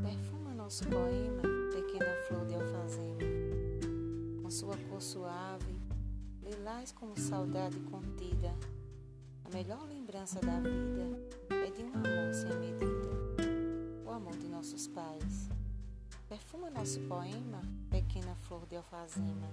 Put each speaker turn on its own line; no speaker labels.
Perfuma nosso poema, pequena flor de alfazema, com sua cor suave, lilás como saudade contida. A melhor lembrança da vida é de um amor sem medida, o amor de nossos pais. Perfuma nosso poema, pequena flor de alfazema.